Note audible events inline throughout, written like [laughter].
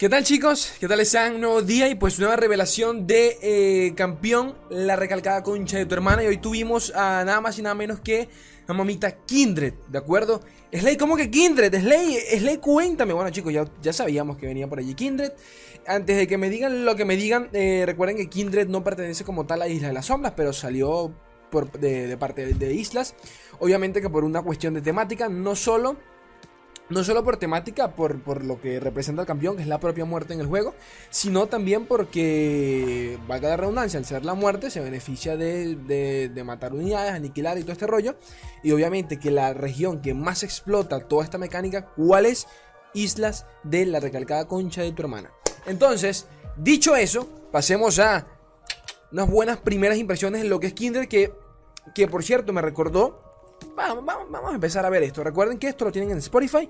¿Qué tal chicos? ¿Qué tal están? Un nuevo día y pues nueva revelación de eh, campeón, la recalcada concha de tu hermana. Y hoy tuvimos a nada más y nada menos que a mamita Kindred, ¿de acuerdo? Slay, ¿cómo que Kindred? Slay, Slay, cuéntame. Bueno chicos, ya, ya sabíamos que venía por allí Kindred. Antes de que me digan lo que me digan, eh, recuerden que Kindred no pertenece como tal a Isla de las Sombras, pero salió por, de, de parte de Islas. Obviamente que por una cuestión de temática, no solo no solo por temática, por, por, lo que representa el campeón, que es la propia muerte en el juego, sino también porque, valga la redundancia, al ser la muerte se beneficia de, de, matar unidades, aniquilar y todo este rollo. Y obviamente que la región que más explota toda esta mecánica, ¿cuál es? Islas de la recalcada concha de tu hermana. Entonces, dicho eso, pasemos a unas buenas primeras impresiones de lo que es Kinder, que, que por cierto me recordó Vamos, vamos, a empezar a ver esto. Recuerden que esto lo tienen en Spotify,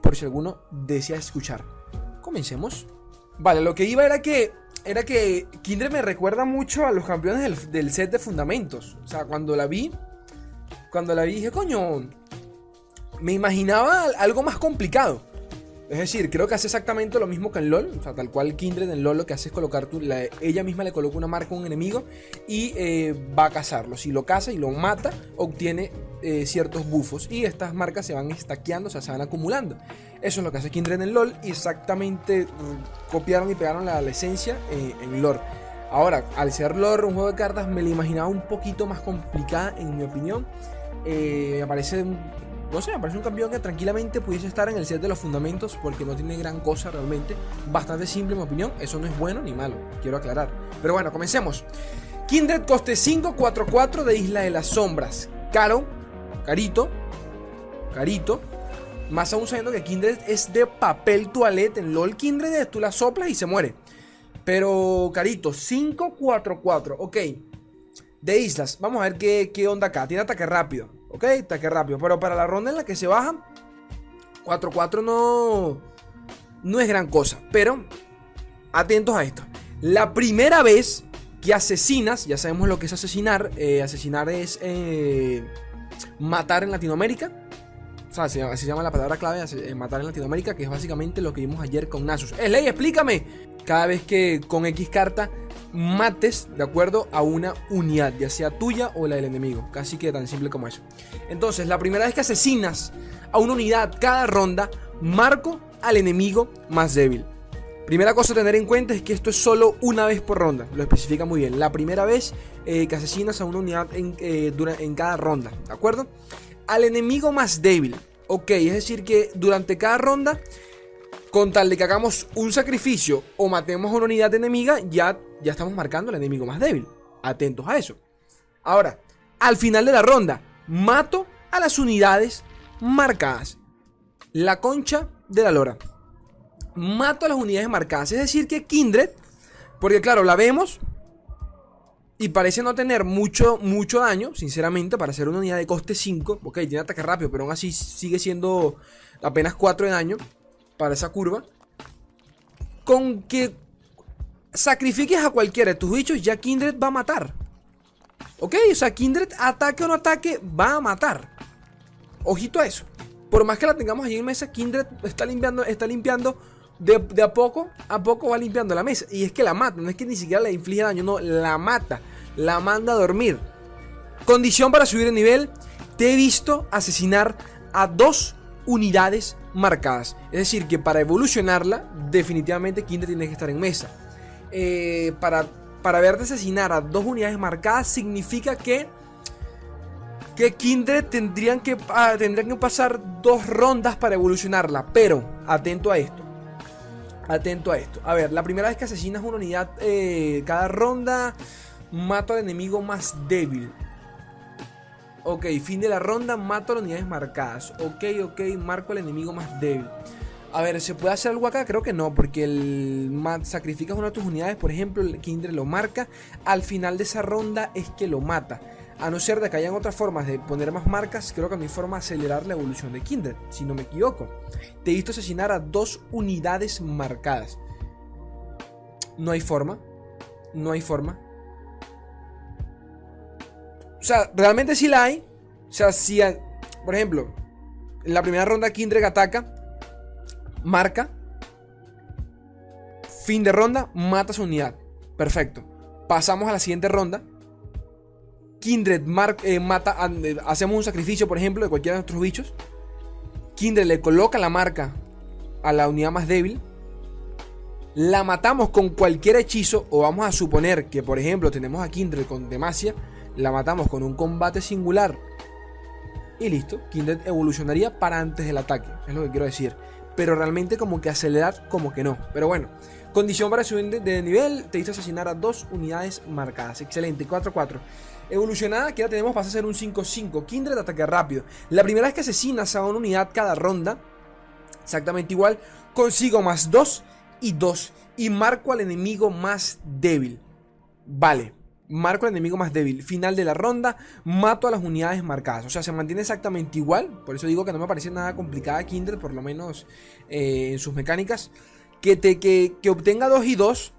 por si alguno desea escuchar. Comencemos. Vale, lo que iba era que era que Kindred me recuerda mucho a los campeones del, del, set de fundamentos. O sea, cuando la vi, cuando la vi dije, coño, me imaginaba algo más complicado. Es decir, creo que hace exactamente lo mismo que en LOL. O sea, tal cual Kindred en LOL lo que hace es colocar tu, ella misma le coloca una marca a un enemigo y eh, va a cazarlo. Si lo caza y lo mata, obtiene eh, ciertos bufos. Y estas marcas se van estaqueando, o sea, se van acumulando. Eso es lo que hace Kindred en LOL. Y exactamente mm, copiaron y pegaron la, esencia eh, en LOL. Ahora, al ser LOL un juego de cartas, me lo imaginaba un poquito más complicada, en mi opinión. me parece no sé, me parece un campeón que tranquilamente pudiese estar en el set de los fundamentos porque no tiene gran cosa realmente. Bastante simple, en mi opinión. Eso no es bueno ni malo, quiero aclarar. Pero bueno, comencemos. Kindred coste 544 de Isla de las Sombras. Caro, carito, carito. Más aún sabiendo que Kindred es de papel toilette. En LOL Kindred tú la soplas y se muere. Pero carito, 544, ok. De islas, vamos a ver qué, qué onda acá. Tiene ataque rápido. Ok, ataque rápido. Pero para la ronda en la que se baja, 4-4 no, no es gran cosa. Pero atentos a esto. La primera vez que asesinas, ya sabemos lo que es asesinar. Eh, asesinar es eh, matar en Latinoamérica. O sea, así se llama la palabra clave, eh, matar en Latinoamérica, que es básicamente lo que vimos ayer con Nasus. ley, explícame. Cada vez que con X carta mates de acuerdo a una unidad, ya sea tuya o la del enemigo. Casi que tan simple como eso. Entonces, la primera vez que asesinas a una unidad cada ronda, marco al enemigo más débil. Primera cosa a tener en cuenta es que esto es solo una vez por ronda, lo especifica muy bien. La primera vez eh, que asesinas a una unidad en, eh, en cada ronda, ¿de acuerdo? Al enemigo más débil, ok, es decir que durante cada ronda con tal de que hagamos un sacrificio o matemos a una unidad enemiga, ya, ya estamos marcando al enemigo más débil. Atentos a eso. Ahora, al final de la ronda, mato a las unidades marcadas. La concha de la lora. Mato a las unidades marcadas. Es decir, que Kindred, porque claro, la vemos y parece no tener mucho, mucho daño, sinceramente, para ser una unidad de coste 5. Ok, tiene ataque rápido, pero aún así sigue siendo apenas 4 de daño para esa curva. Con que sacrifiques a cualquiera de tus bichos, ya Kindred va a matar. Ok, o sea, Kindred ataque o no ataque, va a matar. Ojito a eso. Por más que la tengamos allí en mesa, Kindred está limpiando, está limpiando de, a poco, a poco va limpiando la mesa. Y es que la mata, no es que ni siquiera le inflige daño, no, la mata, la manda a dormir. Condición para subir de nivel, te he visto asesinar a dos unidades marcadas. Es decir, que para evolucionarla, definitivamente Kindred tiene que estar en mesa. Eh, para, para verte asesinar a dos unidades marcadas significa que que Kindred tendrían que, ah, tendrían que pasar dos rondas para evolucionarla. Pero, atento a esto. Atento a esto. A ver, la primera vez que asesinas una unidad eh, cada ronda, mato al enemigo más débil. Ok, fin de la ronda, mato a las unidades marcadas. Ok, ok, marco al enemigo más débil. A ver, ¿se puede hacer algo acá? Creo que no, porque el sacrificas una de tus unidades, por ejemplo, el Kindred lo marca. Al final de esa ronda es que lo mata. A no ser de que hayan otras formas de poner más marcas, creo que no hay forma acelerar la evolución de Kindred, si no me equivoco. Te he visto asesinar a dos unidades marcadas. No hay forma. No hay forma. O sea, realmente sí la hay. O sea, si, por ejemplo, en la primera ronda Kindred ataca, marca, Fin de ronda, mata su unidad. Perfecto. Pasamos a la siguiente ronda. Kindred eh, mata, eh, hacemos un sacrificio, por ejemplo, de cualquiera de nuestros bichos. Kindred le coloca la marca a la unidad más débil. La matamos con cualquier hechizo, o vamos a suponer que, por ejemplo, tenemos a Kindred con Demacia. La matamos con un combate singular. Y listo, Kindred evolucionaría para antes del ataque, es lo que quiero decir. Pero realmente como que acelerar, como que no. Pero bueno, Condición para subir de, nivel, te hizo asesinar a dos unidades marcadas. Excelente, 4-4. Evolucionada, que ya tenemos, pasa a ser un 5-5. Kindred ataque rápido. La primera vez que asesinas a una unidad cada ronda, exactamente igual, consigo más 2 y 2. Y marco al enemigo más débil. Vale, marco al enemigo más débil. Final de la ronda, mato a las unidades marcadas. O sea, se mantiene exactamente igual. Por eso digo que no me parece nada complicada Kindred, por lo menos eh, en sus mecánicas que, te, que, que obtenga 2 y 2.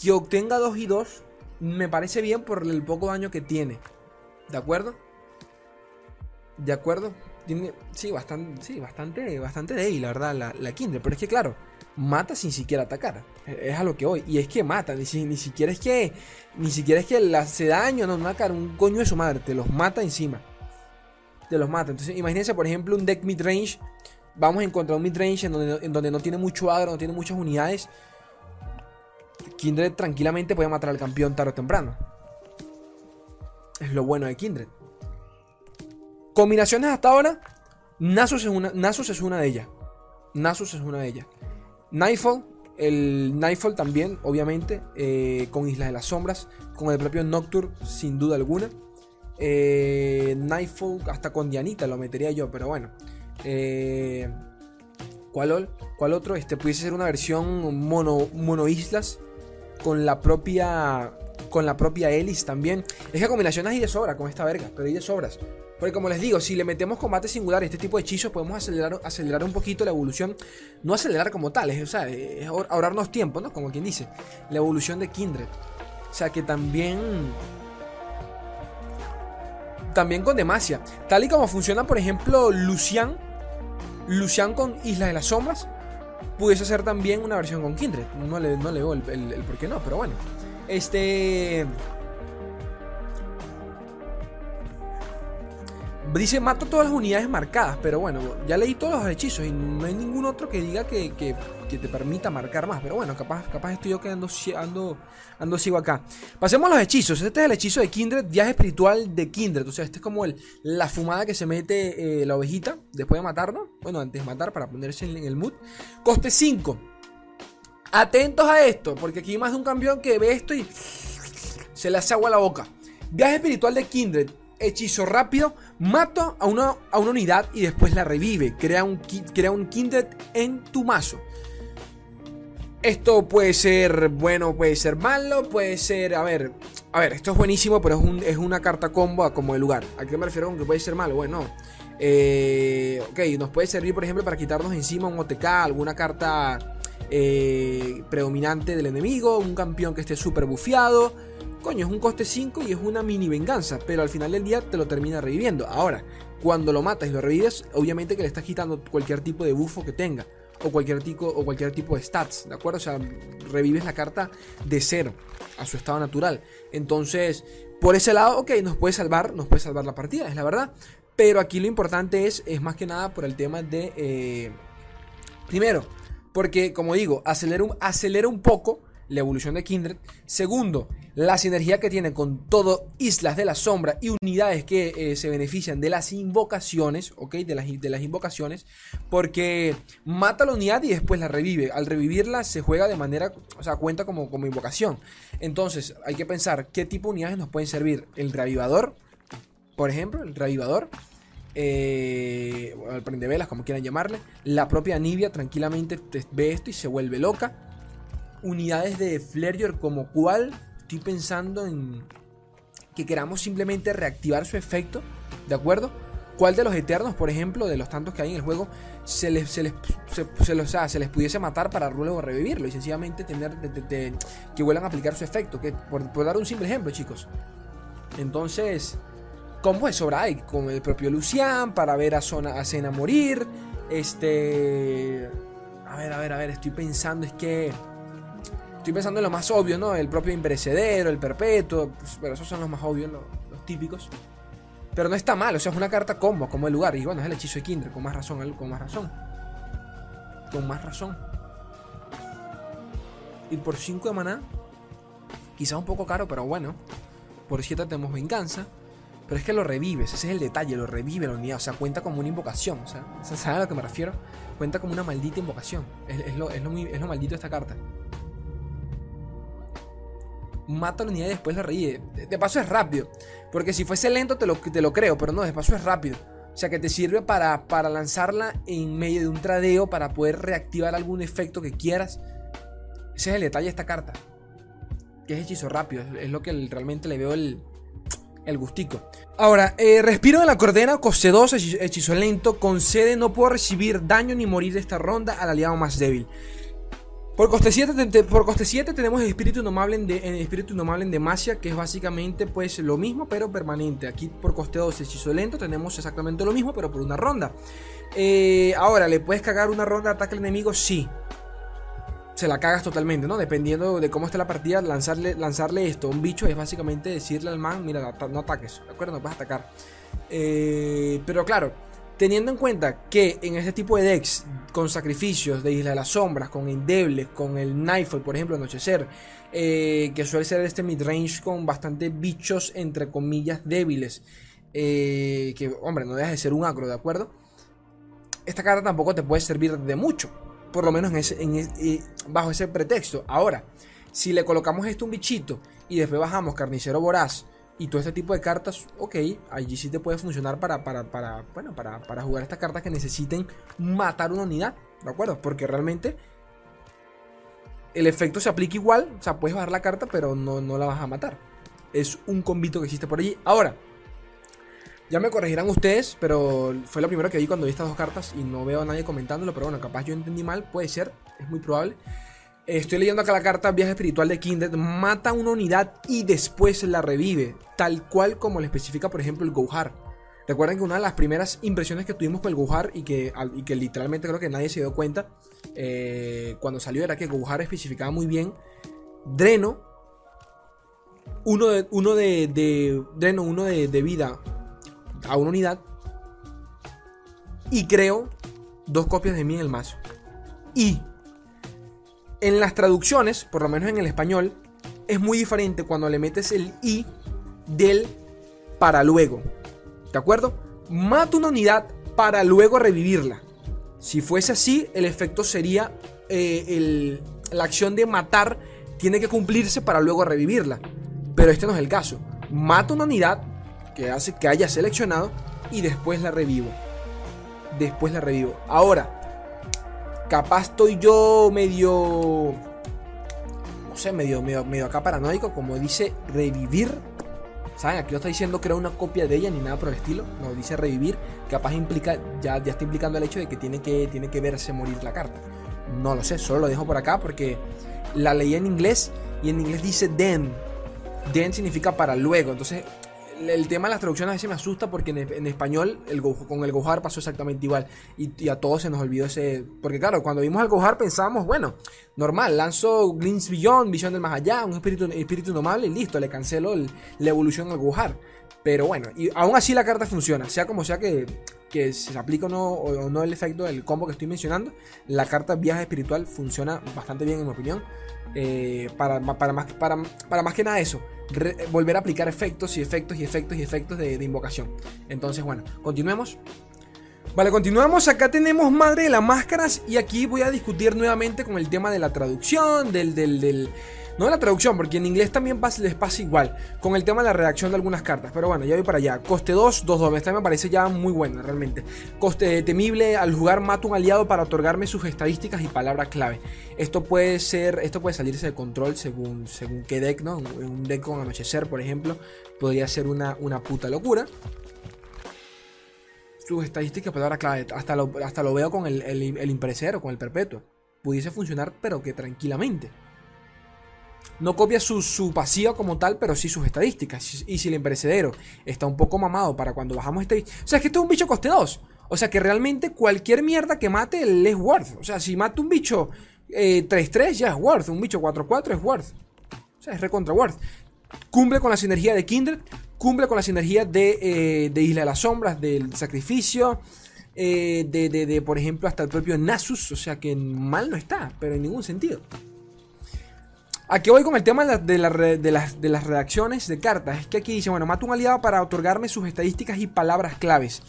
Que obtenga 2 y 2 me parece bien por el poco daño que tiene. ¿De acuerdo? ¿De acuerdo? Tiene, sí, bastante, sí, bastante, bastante débil, la verdad, la, la Kindred. Pero es que, claro, mata sin siquiera atacar. Es a lo que voy. Y es que mata, ni, ni siquiera es que. Ni siquiera es que le hace daño, no, no, cara, un coño de su madre. Te los mata encima. Te los mata. Entonces, imagínense, por ejemplo, un deck mid-range vamos a encontrar un midrange en donde, en donde no tiene mucho agro, no tiene muchas unidades. Kindred tranquilamente puede matar al campeón tarde o temprano. Es lo bueno de Kindred. Combinaciones hasta ahora. Nasus es una, Nasus es una de ellas. Nasus es una de ellas. Nightfall. El Nightfall también, obviamente. Eh, con Islas de las Sombras. Con el propio Nocturne, sin duda alguna. Eh, Nightfall hasta con Dianita lo metería yo, pero bueno. Eh, ¿cuál, ¿Cuál otro? Este pudiese ser una versión mono, islas con la propia con la propia también. Es que combinaciones hay de sobra con esta verga, pero hay de sobras. Porque como les digo, si le metemos combate singular y este tipo de hechizos, podemos acelerar, acelerar un poquito la evolución. No acelerar como tal, es, o sea, es ahorrarnos tiempo, ¿no? Como quien dice. La evolución de Kindred. O sea que también también con Demacia. Tal y como funciona, por ejemplo, Lucian Lucian con Isla de las Sombras pudiese ser también una versión con Kindred. No le, no le veo el, el por qué no, pero bueno. Este. Dice, mato todas las unidades marcadas, pero bueno, ya leí todos los hechizos y no hay ningún otro que diga que, te permita marcar más. Pero bueno, capaz, capaz estoy yo quedando ando, sigo acá. Pasemos a los hechizos. Este es el hechizo de Kindred, viaje espiritual de Kindred. O sea, este es como el, la fumada que se mete eh, la ovejita después de matarnos. Bueno, antes de matar para ponerse en, el mood. Coste 5. Atentos a esto, porque aquí hay más de un campeón que ve esto y se le hace agua a la boca. Viaje espiritual de Kindred hechizo rápido, mato a una, a una unidad y después la revive. Crea un, crea un Kindred en tu mazo. Esto puede ser bueno, puede ser malo, puede ser. A ver, a ver, esto es buenísimo, pero es, es una carta combo como de lugar. ¿A qué me refiero con que puede ser malo? Bueno, eh, ok, nos puede servir, por ejemplo, para quitarnos encima un OTK, alguna carta eh, predominante del enemigo, un campeón que esté súper bufeado coño, es un coste 5 y es una mini venganza, pero al final del día te lo termina reviviendo. Ahora, cuando lo matas y lo revives, obviamente que le estás quitando cualquier tipo de bufo que tenga. O cualquier, tipo, o cualquier tipo de stats, ¿de acuerdo? O sea, revives la carta de cero a su estado natural. Entonces, por ese lado, ok, nos puede salvar, nos puede salvar la partida, es la verdad. Pero aquí lo importante es, es más que nada por el tema de... Eh, primero, porque como digo, acelera un, acelera un poco la evolución de Kindred. Segundo, la sinergia que tiene con todo Islas de la Sombra y unidades que eh, se benefician de las invocaciones, ¿ok? De las, de las invocaciones, porque mata la unidad y después la revive. Al revivirla se juega de manera, o sea, cuenta como, como invocación. Entonces, hay que pensar qué tipo de unidades nos pueden servir. El reavivador, por ejemplo, el reavivador. Eh, el prendevelas, como quieran llamarle. La propia Nibia tranquilamente ve esto y se vuelve loca unidades de Flareyor como cual estoy pensando en que queramos simplemente reactivar su efecto, ¿de acuerdo? ¿Cuál de los eternos, por ejemplo, de los tantos que hay en el juego, se les, se les, se, se les pudiese matar para luego revivirlo y sencillamente tener que vuelvan a aplicar su efecto? Que, por, dar un simple ejemplo, chicos. Entonces, ¿cómo es sobra hay? Con el propio Lucian para ver a, Zona, a Cena morir. Este A ver, a ver, a ver, estoy pensando, es que... Estoy pensando en lo más obvio, ¿no? El propio imperecedero, el perpetuo, pues, pero esos son los más obvios, los, típicos. Pero no está mal, o sea, es una carta combo, como el lugar. Y bueno, es el hechizo de Kindred, con más razón, con más razón. Con más razón. Y por 5 de maná, quizá un poco caro, pero bueno. Por 7 tenemos venganza. Pero es que lo revives, ese es el detalle, lo revive la unidad, o sea, cuenta como una invocación. O sea, ¿sabes a lo que me refiero? Cuenta como una maldita invocación. Es, lo, es, lo, es lo maldito de esta carta mata la unidad y después la revive. De paso es rápido. Porque si fuese lento te lo, te lo creo, pero no, de paso es rápido. O sea que te sirve para, para lanzarla en medio de un tradeo para poder reactivar algún efecto que quieras. Ese es el detalle de esta carta. Que es hechizo rápido. Es lo que realmente le veo el, el gustico. Ahora, eh, respiro de la cordera, coste 2, hechizo lento. Concede, no puedo recibir daño ni morir de esta ronda al aliado más débil. Por coste 7, por coste 7 tenemos el espíritu indomable en, de, espíritu indomable en Demacia, que es básicamente pues lo mismo, pero permanente. Aquí por coste 2, hechizo lento, tenemos exactamente lo mismo, pero por una ronda. Eh, ahora, ¿le puedes cagar una ronda de ataque al enemigo? Sí. Se la cagas totalmente, ¿no? Dependiendo de cómo esté la partida, lanzarle, lanzarle esto a un bicho es básicamente decirle al man, mira, no ataques, ¿de acuerdo? No puedes atacar. Eh, pero claro, Teniendo en cuenta que en este tipo de decks, con sacrificios de Isla de las Sombras, con Endebles, con el Nightfall, por ejemplo, Anochecer, eh, que suele ser este midrange con bastante bichos, entre comillas, débiles, eh, que, hombre, no deja de ser un agro, ¿de acuerdo? Esta carta tampoco te puede servir de mucho, por lo menos en eh, bajo ese pretexto. Ahora, si le colocamos esto un bichito y después bajamos Carnicero Voraz, y todo este tipo de cartas, ok, allí sí te puede funcionar para, para, bueno, para, para jugar estas cartas que necesiten matar una unidad, ¿de acuerdo? Porque realmente el efecto se aplica igual, o sea, puedes bajar la carta, pero no, no la vas a matar. Es un combito que existe por allí. Ahora, ya me corregirán ustedes, pero fue lo primero que vi cuando vi estas dos cartas y no veo a nadie comentándolo, pero bueno, capaz yo entendí mal, puede ser, es muy probable. Estoy leyendo acá la carta Viaje Espiritual de Kindred. Mata una unidad y después la revive. Tal cual como le especifica, por ejemplo, el Gohar. Recuerden que una de las primeras impresiones que tuvimos con el Gohar y que, y que literalmente creo que nadie se dio cuenta eh, cuando salió era que Gohar especificaba muy bien Dreno. Uno de, uno de, Dreno, uno de vida a una unidad. Y creo dos copias de mí en el mazo. Y en las traducciones, por lo menos en el español, es muy diferente cuando le metes el i del para luego. ¿De acuerdo? Mata una unidad para luego revivirla. Si fuese así, el efecto sería eh, la acción de matar tiene que cumplirse para luego revivirla. Pero este no es el caso. Mata una unidad que hace que haya seleccionado y después la revivo. Después la revivo. Ahora, capaz estoy yo medio. No sé, medio, medio, medio acá paranoico, como dice revivir. ¿Saben? Aquí no está diciendo que era una copia de ella ni nada por el estilo. No, dice revivir. Capaz implica, ya, ya está implicando el hecho de que tiene, que tiene que verse morir la carta. No lo sé, solo lo dejo por acá porque la leí en inglés y en inglés dice then. Then significa para luego. Entonces el tema de las traducciones a veces me asusta porque en, español el con el Gohar pasó exactamente igual. Y, a todos se nos olvidó ese. Porque claro, cuando vimos al Gohar pensábamos, bueno, normal, lanzo Glints Beyond, visión del más allá, un espíritu, espíritu normal y listo, le cancelo la evolución al Gohar. Pero bueno, y aún así la carta funciona, sea como sea que, que se aplique o no, el efecto del combo que estoy mencionando, la carta viaje espiritual funciona bastante bien en mi opinión. Eh, para, para, más, para, para más que nada eso volver a aplicar efectos y efectos y efectos y efectos de, invocación. Entonces, bueno, continuemos. Vale, continuamos. Acá tenemos Madre de las Máscaras y aquí voy a discutir nuevamente con el tema de la traducción, del, del no la traducción, porque en inglés también les pasa igual. Con el tema de la redacción de algunas cartas. Pero bueno, ya voy para allá. Coste 2, 2, 2. Esta me parece ya muy buena, realmente. Coste temible. Al jugar mato un aliado para otorgarme sus estadísticas y palabras clave. Esto puede ser. Esto puede salirse de control según, según qué deck, ¿no? Un deck con anochecer, por ejemplo. Podría ser una, una puta locura sus estadísticas, palabras clave. Hasta lo, hasta lo veo con el, el, el con el perpetuo. Pudiese funcionar, pero que tranquilamente. No copia su, su pasiva como tal, pero sí sus estadísticas. Y si el imperecedero está un poco mamado para cuando bajamos este. O sea, es que esto es un bicho coste 2. O sea que realmente cualquier mierda que mate es worth. O sea, si mata un bicho 3-3 eh, ya es worth. Un bicho 4-4 es worth. O sea, es recontra worth. Cumple con la sinergia de Kindred. Cumple con la sinergia de, eh, de Isla de las Sombras, del sacrificio. Eh, de, de, por ejemplo, hasta el propio Nasus. O sea que mal no está, pero en ningún sentido. Aquí voy con el tema de, de, las, de las redacciones de cartas. Es que aquí dice, bueno, mata un aliado para otorgarme sus estadísticas y palabras claves.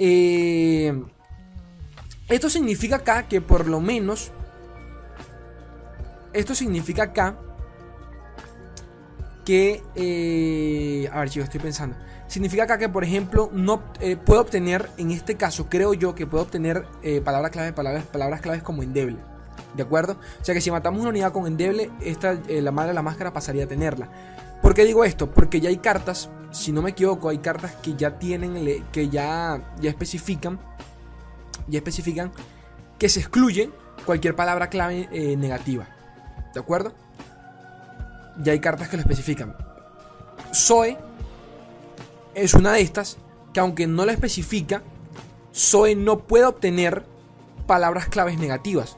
Eh, esto significa acá que por lo menos... Esto significa acá que... Eh, a ver, chicos, estoy pensando. Significa acá que, por ejemplo, no eh, puedo obtener, en este caso, creo yo que puedo obtener palabras claves, palabras, palabras claves como endeble. ¿De acuerdo? O sea que si matamos una unidad con endeble, esta, eh, la madre de la máscara pasaría a tenerla. ¿Por qué digo esto? Porque ya hay cartas, si no me equivoco, hay cartas que ya tienen, que ya, ya especifican, ya especifican que se excluye cualquier palabra clave eh, negativa. ¿De acuerdo? Ya hay cartas que lo especifican. Zoe es una de estas que aunque no la especifica, Zoe no puede obtener palabras claves negativas.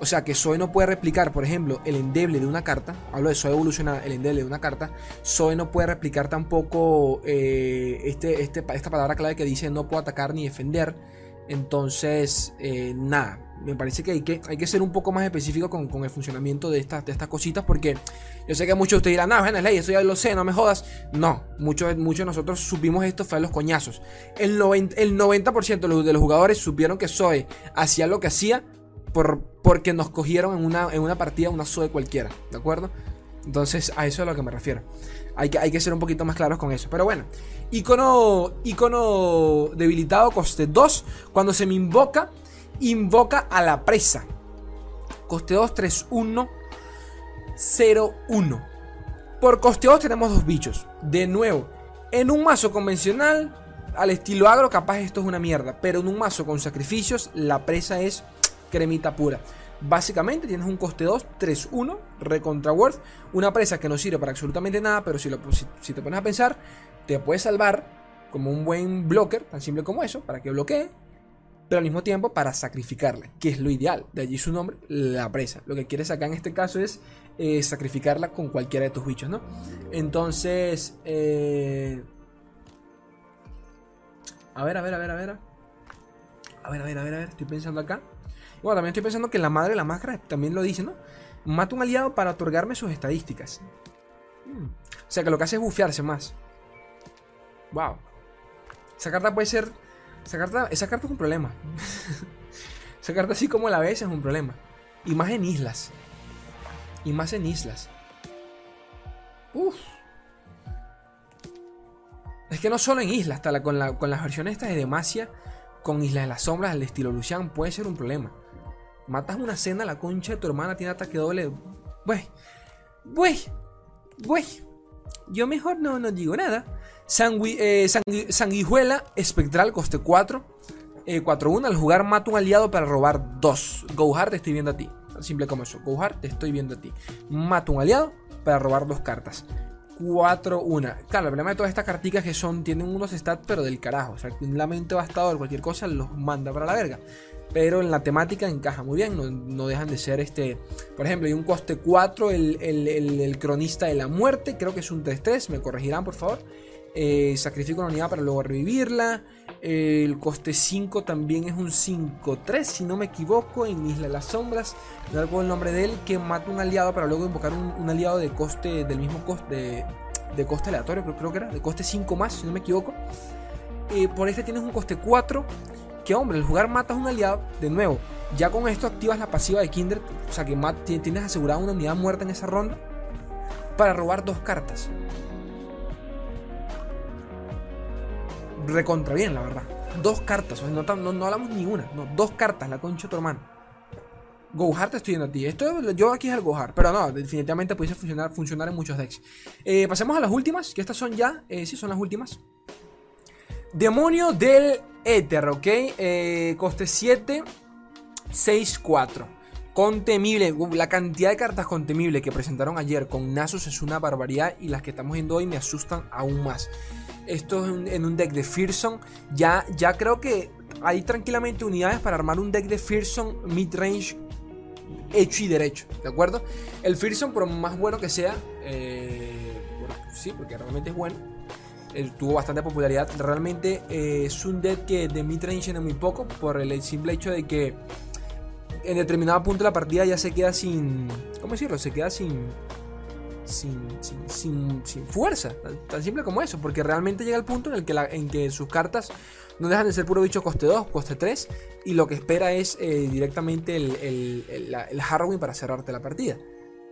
O sea que Zoe no puede replicar, por ejemplo, el endeble de una carta. Hablo de Zoe evolucionada, el endeble de una carta. Zoe no puede replicar tampoco eh, este, este, esta palabra clave que dice no puedo atacar ni defender. Entonces, eh, nada. Me parece que hay, que hay que ser un poco más específico con, el funcionamiento de estas, de estas cositas. Porque yo sé que muchos de ustedes dirán, no, bueno, ley, eso ya lo sé, no me jodas. No, muchos, muchos de nosotros supimos esto fue a los coñazos. El 90%, el 90 de, los, de los jugadores supieron que Zoe hacía lo que hacía por, porque nos cogieron en una, en una partida una SOE cualquiera, ¿de acuerdo? Entonces a eso es a lo que me refiero. Hay que, hay que ser un poquito más claros con eso. Pero bueno, icono, icono debilitado, coste 2. Cuando se me invoca, invoca a la presa. Coste 2, 3, 1, 0, 1. Por coste 2 tenemos dos bichos. De nuevo, en un mazo convencional, al estilo agro, capaz esto es una mierda. Pero en un mazo con sacrificios, la presa es cremita pura. Básicamente tienes un coste 2, 3, 1, recontra worth. Una presa que no sirve para absolutamente nada, pero si, te pones a pensar, te puede salvar como un buen blocker, tan simple como eso, para que bloquee, pero al mismo tiempo para sacrificarla, que es lo ideal. De allí su nombre, la presa. Lo que quieres acá en este caso es eh, sacrificarla con cualquiera de tus bichos, ¿no? Entonces, eh... a ver, a ver, a ver, a ver. A ver, a ver, a ver, a ver, estoy pensando acá. Bueno, también estoy pensando que la madre de la máscara también lo dice, ¿no? Mata un aliado para otorgarme sus estadísticas. Hmm. O sea que lo que hace es bufearse más. Wow. Esa carta puede ser. Esa carta, esa carta es un problema. [laughs] esa carta, así como la ves, es un problema. Y más en islas. Y más en islas. Uf. Es que no solo en islas, con las versiones estas de Demacia, con Islas de las Sombras al estilo Lucian, puede ser un problema. Matas una cena, la concha de tu hermana tiene ataque doble. Wey, wey, wey. Yo mejor no, no digo nada. Eh, sanguijuela espectral, coste 4. 4-1. Eh, al jugar mata un aliado para robar 2. Go hard, te estoy viendo a ti. Simple como eso. Go hard, te estoy viendo a ti. Mata un aliado para robar dos cartas. 4-1. Claro, el problema de todas estas carticas que son, tienen unos stats, pero del carajo. O sea, un lamento bastador, cualquier cosa, los manda para la verga pero en la temática encaja muy bien, no, dejan de ser este, por ejemplo, hay un coste 4, el, cronista de la muerte, creo que es un 3-3, me corregirán por favor, eh, sacrifico una unidad para luego revivirla, el coste 5 también es un 5-3, si no me equivoco, en Isla de las Sombras, no recuerdo el nombre de él, que mata un aliado para luego invocar un, aliado de coste, del mismo coste, de, coste aleatorio, creo, que era, de coste 5 más, si no me equivoco. Eh, por este tienes un coste 4 que hombre, el jugar matas un aliado, de nuevo, ya con esto activas la pasiva de Kindred, o sea que tienes asegurada una unidad muerta en esa ronda para robar dos cartas. Recontra bien, la verdad. Dos cartas, no, no, hablamos ni una, no, dos cartas, la concha de tu hermano. Gohar estoy viendo a ti. Esto yo aquí es el Gohar, pero no, definitivamente pudiese funcionar, funcionar en muchos decks. Eh, pasemos a las últimas, que estas son ya, eh, sí, son las últimas. Demonio del Éter, ¿ok? Eh, coste 7, 6, 4. Contemible, la cantidad de cartas contemibles que presentaron ayer con Nasus es una barbaridad y las que estamos viendo hoy me asustan aún más. Esto en un deck de Fearsome, ya, ya creo que hay tranquilamente unidades para armar un deck de Fearsome mid-range hecho y derecho, ¿de acuerdo? El Fearsome, por más bueno que sea, eh, sí, porque realmente es bueno, eh, tuvo bastante popularidad. Realmente eh, es un deck que de mid-range tiene muy poco, por el simple hecho de que en determinado punto de la partida ya se queda sin. ¿Cómo decirlo? Se queda sin. Sin, sin, sin, fuerza, tan, simple como eso, porque realmente llega el punto en el que, en que sus cartas no dejan de ser puro bicho coste 2, coste 3, y lo que espera es eh, directamente el, el, el, Harrowing para cerrarte la partida.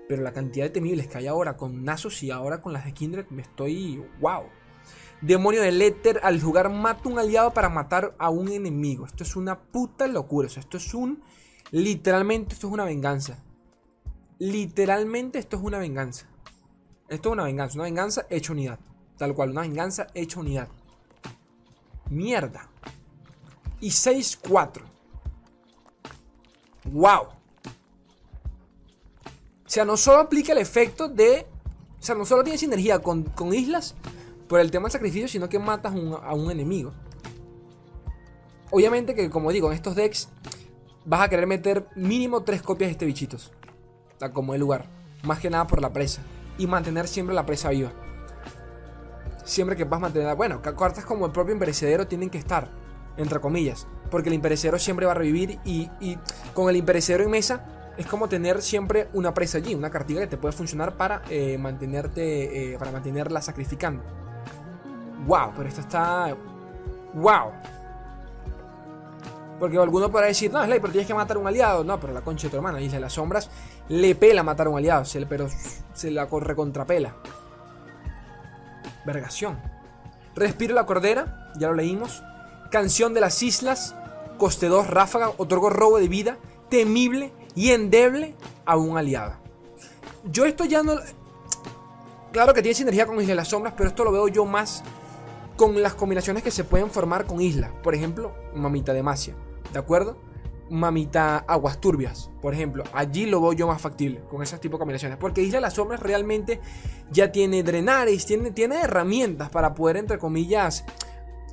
Pero la cantidad de temibles que hay ahora con Nasus y ahora con las de Kindred, me estoy. ¡Wow! Demonio del éter, al jugar mata un aliado para matar a un enemigo. Esto es una puta locura. esto es un Literalmente esto es una venganza. Literalmente esto es una venganza. Esto es una venganza. Una venganza hecha unidad. Tal cual, una venganza hecha unidad. Mierda. Y 6-4. ¡Wow! O sea, no solo aplica el efecto de... O sea, no solo tiene sinergia con, con islas por el tema del sacrificio, sino que matas a un enemigo. Obviamente que, como digo, en estos decks vas a querer meter mínimo tres copias de este bichitos. Como el lugar. Más que nada por la presa. Y mantener siempre la presa viva. Siempre que vas a mantener. Bueno, cartas como el propio imperecedero tienen que estar. Entre comillas. Porque el imperecedero siempre va a revivir. Y, con el imperecedero en mesa. Es como tener siempre una presa allí. Una cartilla que te puede funcionar para eh, mantenerte. Eh, para mantenerla sacrificando. Wow, pero esto está. Wow. Porque alguno podrá decir, no, Slay, pero tienes que matar a un aliado. No, pero la concha de tu hermana, Isla de las Sombras, le pela matar a un aliado, se pero se la recontrapela. Vergación. Respiro la cordera, ya lo leímos. Canción de las islas, coste 2, ráfaga, otorgó robo de vida, temible y endeble a un aliado. Yo esto ya no... Claro que tiene sinergia con Isla de las Sombras, pero esto lo veo yo más con las combinaciones que se pueden formar con Isla. Por ejemplo, Mamita de Masia. ¿De acuerdo? Mamita Aguas Turbias, por ejemplo. Allí lo veo yo más factible con esas tipo de combinaciones. Porque Isla de las Sombras realmente ya tiene drenares, tiene, tiene herramientas para poder, entre comillas,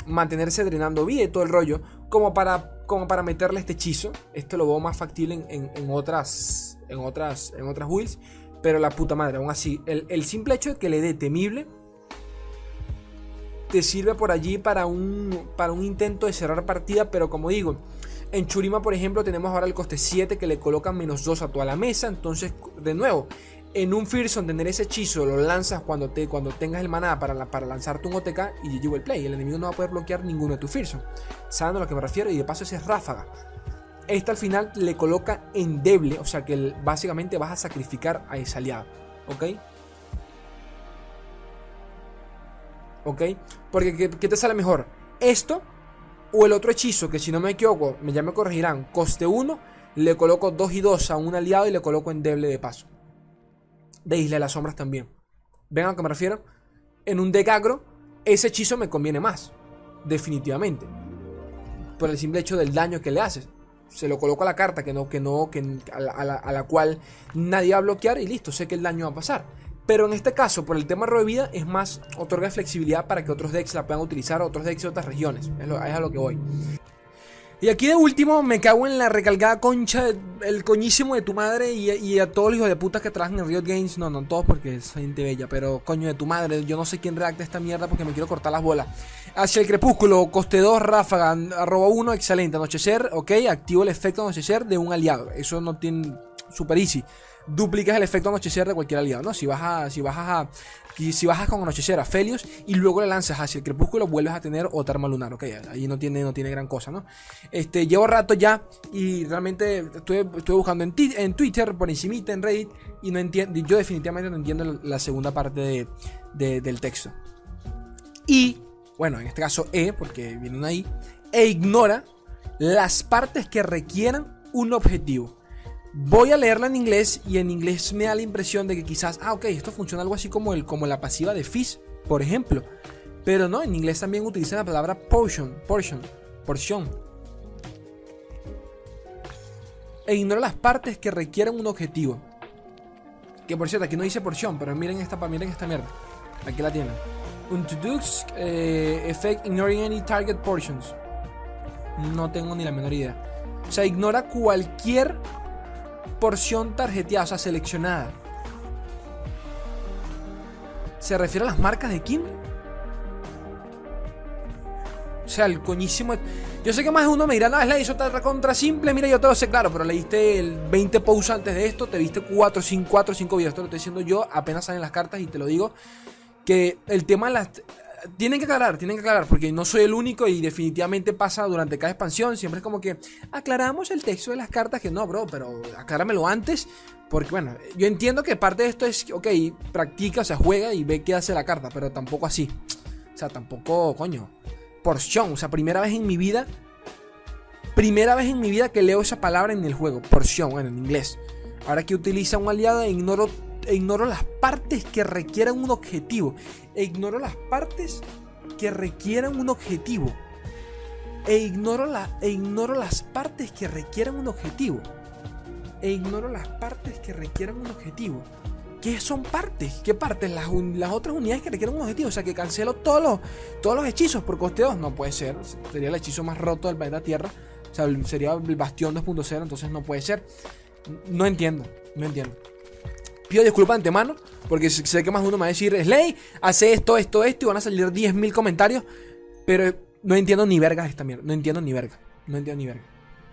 mantenerse drenando bien todo el rollo. Como para, como para meterle este hechizo. Esto lo veo más factible en, otras. En otras. En otras wheels. Pero la puta madre, aún así. El, el simple hecho de que le dé temible te sirve por allí para un, para un intento de cerrar partida, pero como digo, en Churima, por ejemplo, tenemos ahora el coste 7 que le colocan menos 2 a toda la mesa. Entonces, de nuevo, en un Fearsome tener ese hechizo lo lanzas cuando, te, cuando tengas el maná para, para lanzarte un OTK y llevo el play. El enemigo no va a poder bloquear ninguno de tus Fearsome. ¿Saben a lo que me refiero? Y de paso ese es ráfaga. Esta al final le coloca endeble, o sea que básicamente vas a sacrificar a ese aliado. ¿Ok? ¿Ok? Porque ¿qué, te sale mejor? ¿Esto o el otro hechizo? Que si no me equivoco, ya me corregirán. Coste 1, le coloco 2 y 2 a un aliado y le coloco endeble de paso. De Isla de las Sombras también. ¿Ven a lo que me refiero? En un deck agro, ese hechizo me conviene más. Definitivamente. Por el simple hecho del daño que le haces. Se lo coloco a la carta que no, que no, que a la cual nadie va a bloquear y listo, sé que el daño va a pasar. Pero en este caso, por el tema de vida, es más, otorga flexibilidad para que otros decks la puedan utilizar, otros decks de otras regiones. Es, a lo que voy. Y aquí de último me cago en la recalcada concha, el coñísimo de tu madre y, a todos los hijos de puta que trabajan en Riot Games. No, no todos porque es gente bella, pero coño de tu madre. Yo no sé quién redacta esta mierda porque me quiero cortar las bolas. Hacia el crepúsculo, coste 2, ráfaga, arroba 1, excelente. Anochecer, ok, activo el efecto anochecer de un aliado. Eso no tiene super easy duplicas el efecto anochecer de cualquier aliado, ¿no? Si vas a, si bajas a, si bajas con anochecer a Felios y luego le lanzas hacia el crepúsculo, vuelves a tener otra arma lunar, ok, ahí no tiene, no tiene gran cosa, ¿no? Este, llevo rato ya y realmente estuve, buscando en, Twitter, por encimita, en Reddit, y no yo definitivamente no entiendo la segunda parte del texto. Y, bueno, en este caso E, porque vienen ahí, e ignora las partes que requieran un objetivo. Voy a leerla en inglés y en inglés me da la impresión de que quizás, ah, ok, esto funciona algo así como, el, como la pasiva de Fish, por ejemplo. Pero no, en inglés también utilizan la palabra portion, portion, porción. E ignora las partes que requieren un objetivo. Que por cierto, aquí no dice porción, pero miren esta, miren esta mierda. Aquí la tienen. Introduce eh, effect ignoring any target portions. No tengo ni la menor idea. O sea, ignora cualquier porción tarjeteada, o sea, seleccionada. ¿Se refiere a las marcas de Kindred? O sea, el coñísimo. Yo sé que más de uno me dirá, no, es la hizo contra simple. Mira, yo te lo sé claro, pero leíste el 20 posts antes de esto, te viste 4, 5, 4, 5 videos. Esto lo estoy diciendo yo, apenas salen las cartas y te lo digo. Que el tema de las. Tienen que aclarar, tienen que aclarar, porque no soy el único y definitivamente pasa durante cada expansión. Siempre es como que aclaramos el texto de las cartas, que no, bro, pero acláramelo antes. Porque bueno, yo entiendo que parte de esto es, ok, practica, o sea, juega y ve qué hace la carta, pero tampoco así. O sea, tampoco, coño porción. O sea, primera vez en mi vida. Primera vez en mi vida que leo esa palabra en el juego. Porción, bueno, en inglés. Ahora que utiliza un aliado, e ignoro, e ignoro las partes que requieran un objetivo. E ignoro las partes que requieran un objetivo. E ignoro, la, e ignoro las partes que requieran un objetivo. E ignoro las partes que requieran un objetivo. ¿Qué son partes? ¿Qué partes? Las, las, otras unidades que requieren un objetivo. O sea, que cancelo todos los, todos los hechizos por costeos. No puede ser. Sería el hechizo más roto del planeta Tierra. O sea, sería el bastión 2.0. Entonces no puede ser. No entiendo. No entiendo. Pido disculpas antemano. Porque sé que más uno me va a decir, Slay, hace esto, esto, esto. Y van a salir 10.000 comentarios. Pero no entiendo ni verga esta mierda. No entiendo ni verga. No entiendo ni verga.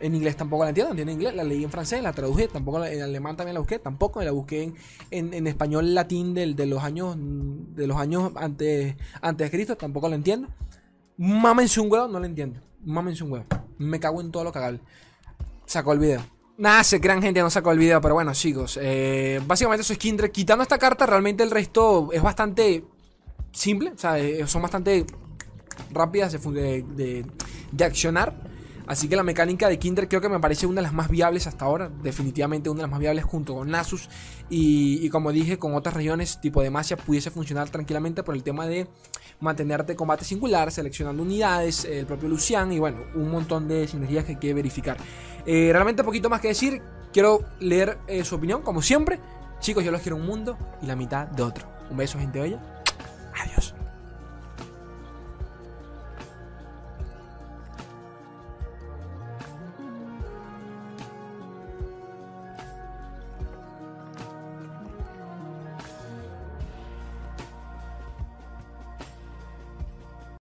En inglés tampoco la entiendo, no entiendo inglés, la leí en francés, la traduje, tampoco en alemán también la busqué, tampoco la busqué en, en, español latín de, de, los años de los años antes, antes de Cristo, tampoco la entiendo. Mámense un huevo, no la entiendo. Mámense un huevo. Me cago en todo lo cagable. Sacó el video. Nada, se crean gente, no sacó el video, pero bueno, chicos. Eh, básicamente eso es Kindred. Quitando esta carta, realmente el resto es bastante simple. O sea, eh, son bastante rápidas de, de, de accionar. Así que la mecánica de Kinder creo que me parece una de las más viables hasta ahora. Definitivamente una de las más viables junto con Nasus. Y, como dije, con otras regiones tipo Demacia pudiese funcionar tranquilamente por el tema de mantenerte combate singular, seleccionando unidades, el propio Lucian y bueno, un montón de sinergias que hay que verificar. Eh, realmente poquito más que decir. Quiero leer eh, su opinión, como siempre. Chicos, yo los quiero un mundo y la mitad de otro. Un beso, gente bella. Adiós.